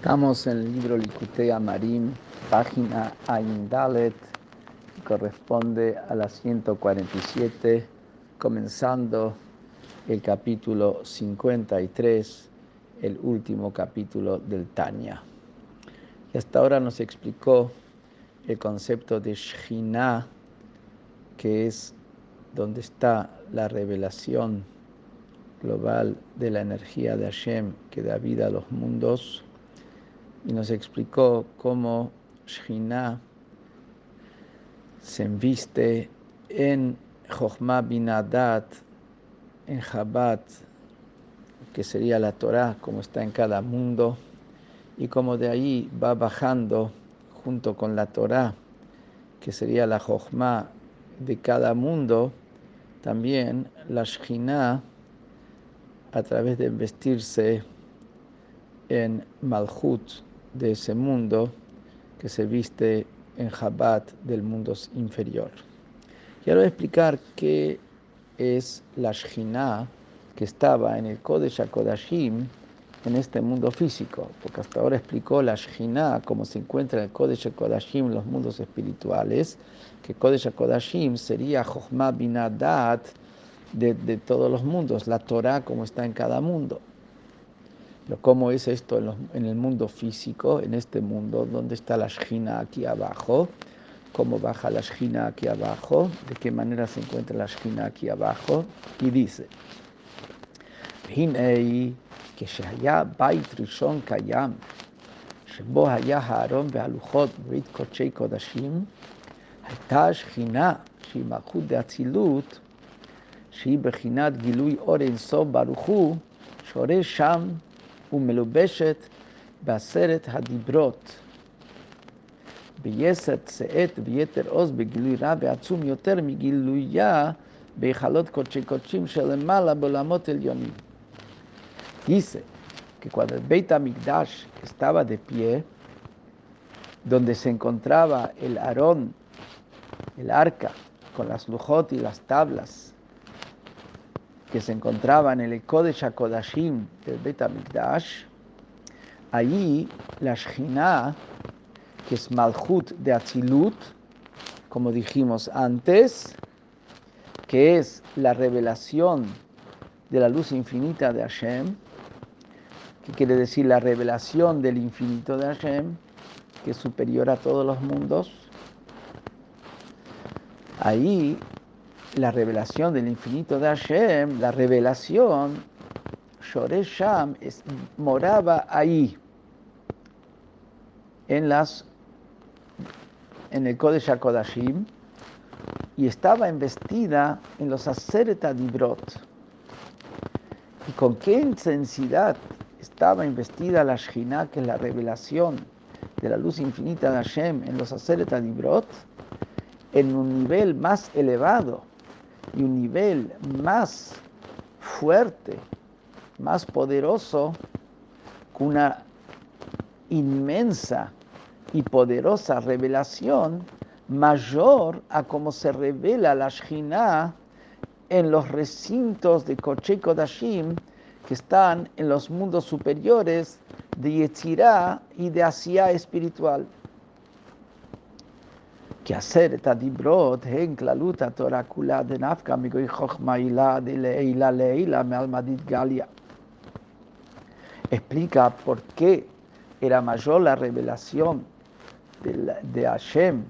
Estamos en el libro Likutei Amarim, página Aindalet, que corresponde a la 147, comenzando el capítulo 53, el último capítulo del Tanya. Y hasta ahora nos explicó el concepto de Shina, que es donde está la revelación global de la energía de Hashem que da vida a los mundos y nos explicó cómo Shina se enviste en Jochma Binadat, en Jabat, que sería la Torah, como está en cada mundo, y como de ahí va bajando junto con la Torah, que sería la Jochma de cada mundo, también la Shina a través de vestirse en Malhut, de ese mundo que se viste en Jabat del mundo inferior. Y ahora explicar qué es la Shina que estaba en el Kodesh HaKodashim en este mundo físico, porque hasta ahora explicó la Shina como se encuentra en el Kodesh HaKodashim en los mundos espirituales, que Kodesh HaKodashim sería Chochma Binadat de, de todos los mundos, la Torah como está en cada mundo cómo es esto en, el mundo físico, en este mundo, dónde está la Shina aquí abajo, cómo baja la Shina aquí abajo, de qué manera se encuentra la Shina aquí abajo, y dice, הנה כשהיה בית ראשון קיים, שבו היה הארון והלוחות ברית קודשי קודשים, הייתה שכינה שהיא מלכות דאצילות, שהיא בחינת גילוי אור אינסוף ברוך הוא, שורש שם ומלובשת בעשרת הדיברות. ביסת שאת ויתר עוז בגילוי רב ועצום יותר מגילויה בהיכלות קודשי קודשים שלמעלה בעולמות עליונים. Dice que cuando el Beit HaMikdash estaba de pie, donde se encontraba el Aarón, el arca, con que se encontraba en el Kodesh HaKodashim del Bet HaMikdash, allí la Shina, que es Malchut de Atzilut, como dijimos antes, que es la revelación de la luz infinita de Hashem, que quiere decir la revelación del infinito de Hashem, que es superior a todos los mundos. Ahí la revelación del infinito de Hashem, la revelación, Shoresham moraba ahí, en, las, en el Kodesh HaKodashim, y estaba investida en los Aseret Adibrot. ¿Y con qué intensidad estaba investida la Shina, que es la revelación de la luz infinita de Hashem en los Aseret Adibrot? En un nivel más elevado y un nivel más fuerte, más poderoso, con una inmensa y poderosa revelación mayor a como se revela la Shina en los recintos de Koche Kodashim que están en los mundos superiores de Yetzirah y de Asia espiritual que hacer esta dibrot en kula de nafka migoy chochma ila de leila me almadit galia. Explica por qué era mayor la revelación de, Hashem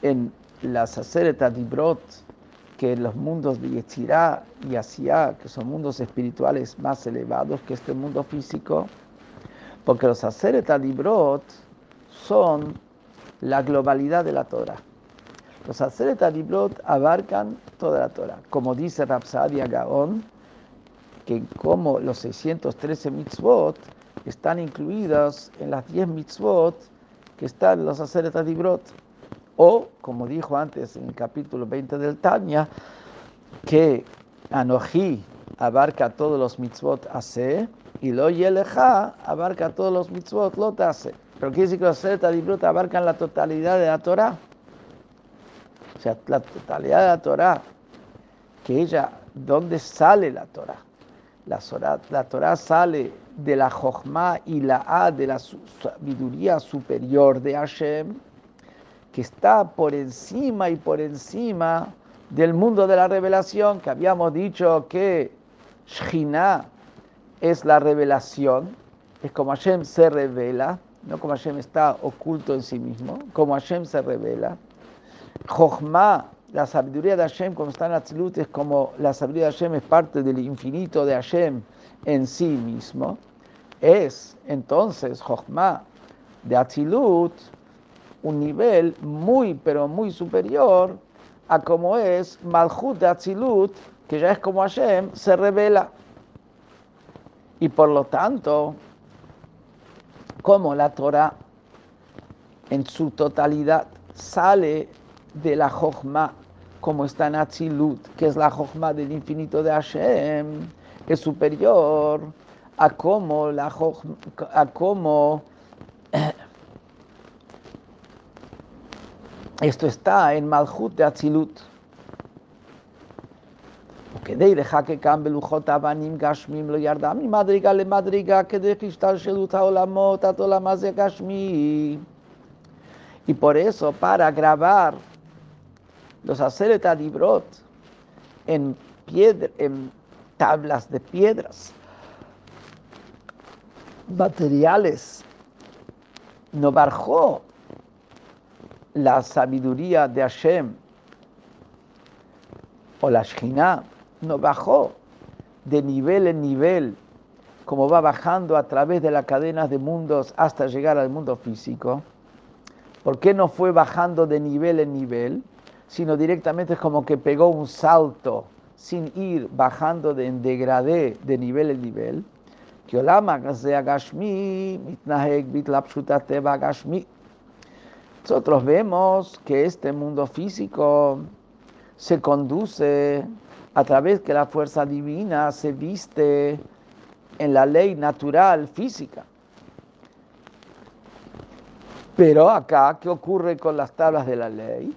en las Aseret Dibrot que en los mundos de Yetzirah y Asiá, que son mundos espirituales más elevados que este mundo físico, porque los Aseret Dibrot son la globalidad de la Torah. Los Aseret Adibrot abarcan toda la Torah. Como dice Rapsadia Gaon, que como los 613 mitzvot están incluidos en las 10 mitzvot que están los Aseret Adibrot. O, como dijo antes en el capítulo 20 del Tanya, que Anoji abarca todos los mitzvot hace y lo Yeleja abarca todos los mitzvot lo hace. Pero quiere decir que los Aseret Adibrot abarcan la totalidad de la Torah. O sea, la totalidad de la Torah, que ella, ¿dónde sale la Torah? La, Torah, sale de la Jochma y la A de la sabiduría superior de Hashem, que está por encima y por encima del mundo de la revelación, que habíamos dicho que Shina es la revelación, es como Hashem se revela, no como Hashem está oculto en sí mismo, como Hashem se revela. Jochma la sabiduría de Hashem, como está en Atzilut, es como la sabiduría de Hashem es parte del infinito de Hashem en sí mismo. Es entonces Jochma de Atzilut un nivel muy, pero muy superior a como es Malchut de Atzilut, que ya es como Hashem, se revela. Y por lo tanto, como la Torah en su totalidad sale de la Jochma, como está en Atzilut, que es la Jochma del infinito de Hashem, es superior a como la a como esto está en Malchut de Atzilut. כדי לחכה כאן בלוחות אבנים גשמים לא ירדה ממדרגה למדרגה כדי השתלשלות העולמות עד עולם הזה גשמי. Y por eso, para grabar los Aseret Adibrot en, piedra, en tablas de piedras, materiales, no bajó la sabiduría de Hashem o la Shina, no bajó de nivel en nivel, como va bajando a través de las cadenas de mundos hasta llegar al mundo físico. ¿Por qué no fue bajando de nivel en nivel? Sino directamente es como que pegó un salto sin ir bajando de en degradé de nivel en nivel. Nosotros vemos que este mundo físico se conduce a través que la fuerza divina se viste en la ley natural física. Pero acá, ¿qué ocurre con las tablas de la ley?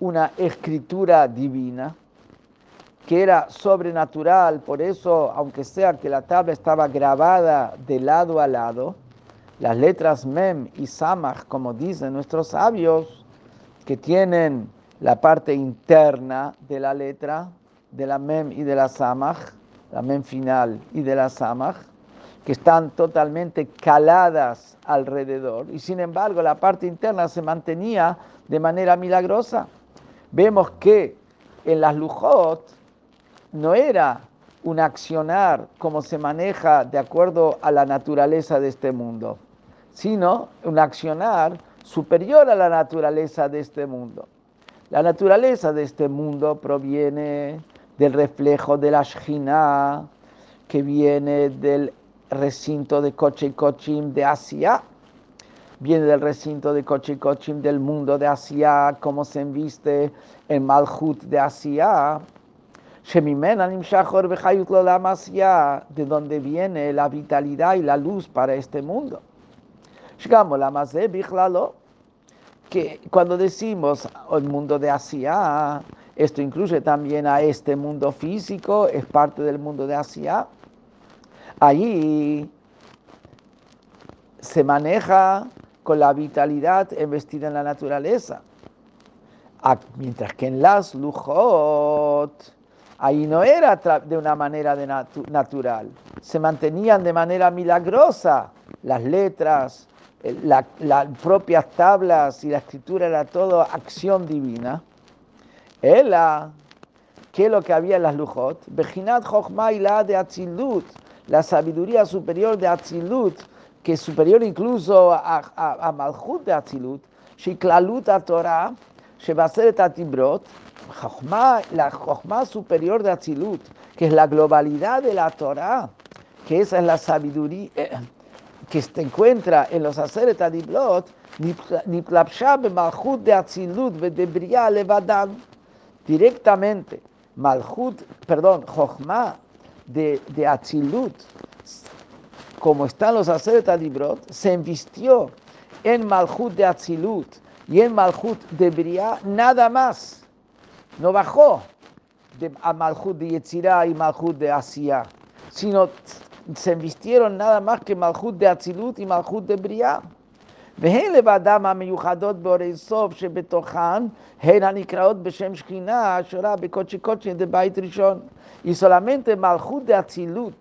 una escritura divina que era sobrenatural, por eso, aunque sea que la tabla estaba grabada de lado a lado, las letras Mem y Samach, como dicen nuestros sabios, que tienen la parte interna de la letra, de la Mem y de la Samach, la Mem final y de la Samach, que están totalmente caladas alrededor, y sin embargo la parte interna se mantenía de manera milagrosa vemos que en las lujot no era un accionar como se maneja de acuerdo a la naturaleza de este mundo, sino un accionar superior a la naturaleza de este mundo. La naturaleza de este mundo proviene del reflejo de la Shina, que viene del recinto de Koche Kochim de Asia, viene del recinto de Kochikochim del mundo de Asia, como se enviste en Malhut de Asia. de donde viene la vitalidad y la luz para este mundo. Que cuando decimos el mundo de Asia, esto incluye también a este mundo físico, es parte del mundo de Asia. Ahí se maneja con la vitalidad investida en la naturaleza. Ah, mientras que en las lujot, ahí no era de una manera de natural, se mantenían de manera milagrosa las letras, las propias tablas y la escritura era todo acción divina. Ella, ¿qué es lo que había en las lujot? Bejinat la de Atzilut, la sabiduría superior de Atzilut, que es superior incluso a, a, a Malchut de Atzilut, Shiklalut a Torah, Shebaseret Atibrot, la Jochma superior de Atzilut, que es la globalidad de la Torah, que esa es la sabiduría eh, que se encuentra en los Aseret Adiblot, Malchut de Atzilut de Bria Levadan, directamente, Malchut, perdón, Jochma de, de Atzilut, como están los Aseret Adiblot, se invistió en Malchut de Atzilut y en Malchut de Bria, nada más, no bajó de, a Malchut de Yetzirah y Malchut de Asia, sino se vistieron nada más que Malchut de Atzilut y Malchut de Briah. והן לבדם המיוחדות באורי סוף שבתוכן הן הנקראות בשם שכינה השורה בקודשי קודשי דבית ראשון. Y solamente Malchut de Atzilut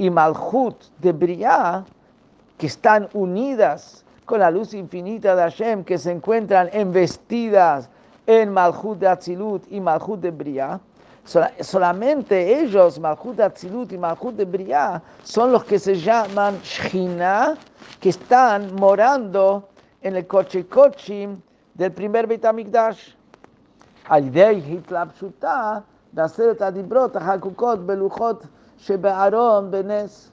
y Malhut de Briah, que están unidas con la luz infinita de Hashem, que se encuentran embestidas en Malhut de Atzilut y Malhut de Briah, solamente ellos, Malhut de Atzilut y Malhut de Briah, son los que se llaman Shina, que están morando en el coche cochim del primer Beit HaMikdash. Al Hitla Pshuta, Daseret Hakukot, Beluchot, Benes,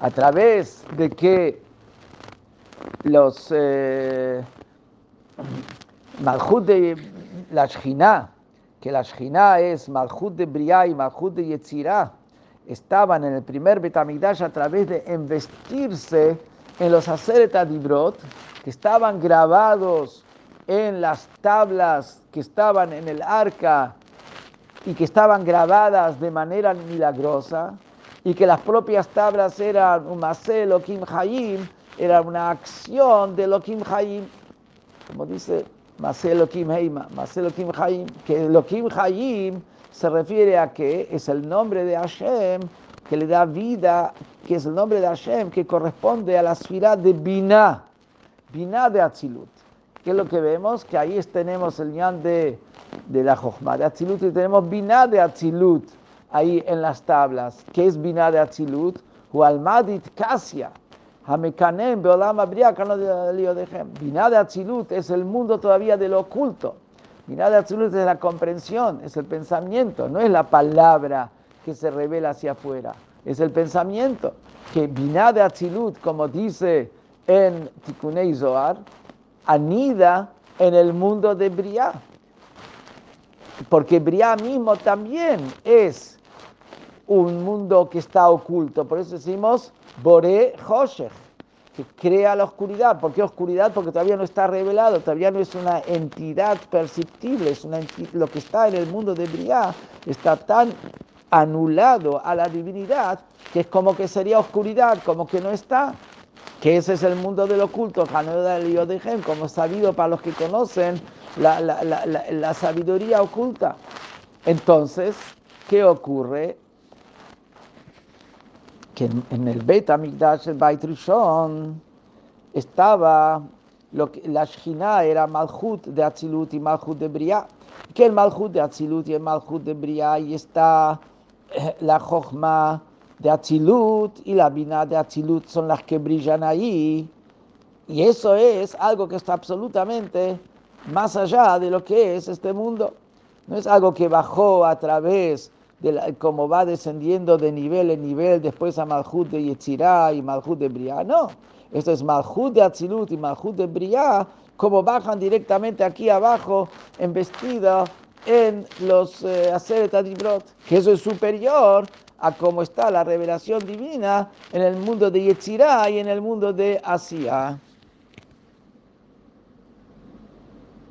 A través de que los eh, de la Shina, que la Shina es Malchut de Briá y Malchut de Yetzirah, estaban en el primer Betamigdash a través de investirse en los aceretadibrot que estaban grabados en las tablas que estaban en el arca y que estaban grabadas de manera milagrosa, y que las propias tablas eran un Masel Kim Hayim, era una acción de Lokim Hayim, como dice Maselokim Heima, Maselokim Haim, que Elohim Haim se refiere a que es el nombre de Hashem que le da vida, que es el nombre de Hashem que corresponde a la esfera de Binah, Binah de Atzilut. ¿Qué es lo que vemos? Que ahí tenemos el ñan de, de la Jochma de Atzilut y tenemos Binah de Atzilut ahí en las tablas. ¿Qué es Binah de Atzilut? Hualmadit Kasia. Hamekanem Beolam Binah de Atzilut es el mundo todavía de lo oculto. Binah de Atzilut es la comprensión, es el pensamiento, no es la palabra que se revela hacia afuera, es el pensamiento. Que Binah de Atzilut, como dice en Tikunei Zohar, anida en el mundo de Briah. Porque Briah mismo también es un mundo que está oculto. Por eso decimos Boré Hoshech, que crea la oscuridad. ¿Por qué oscuridad? Porque todavía no está revelado, todavía no es una entidad perceptible, es una lo que está en el mundo de Briah está tan anulado a la divinidad que es como que sería oscuridad, como que no está. Que ese es el mundo del oculto, como sabido para los que conocen la, la sabiduría oculta. Entonces, ¿qué ocurre? que en el Bet Amigdash, el Beit Rishon, estaba lo que, la Shina era Malchut de Atzilut y Malchut de Briah, que el Malchut de Atzilut y el Malchut de Briah, y está eh, la Jochma de Atzilut y la Binah de Atzilut son las que brillan ahí, y eso es algo que está absolutamente más allá de lo que es este mundo. No es algo que bajó a través como va descendiendo de nivel en nivel, después a Malhut de Yetzirah y Malhut de Briah. No, esto es Malhut de Atzilut y Malhut de Briah, como bajan directamente aquí abajo en vestido en los eh, Aseret Adibrot, que eso es superior a cómo está la revelación divina en el mundo de Yetzirah y en el mundo de Asia.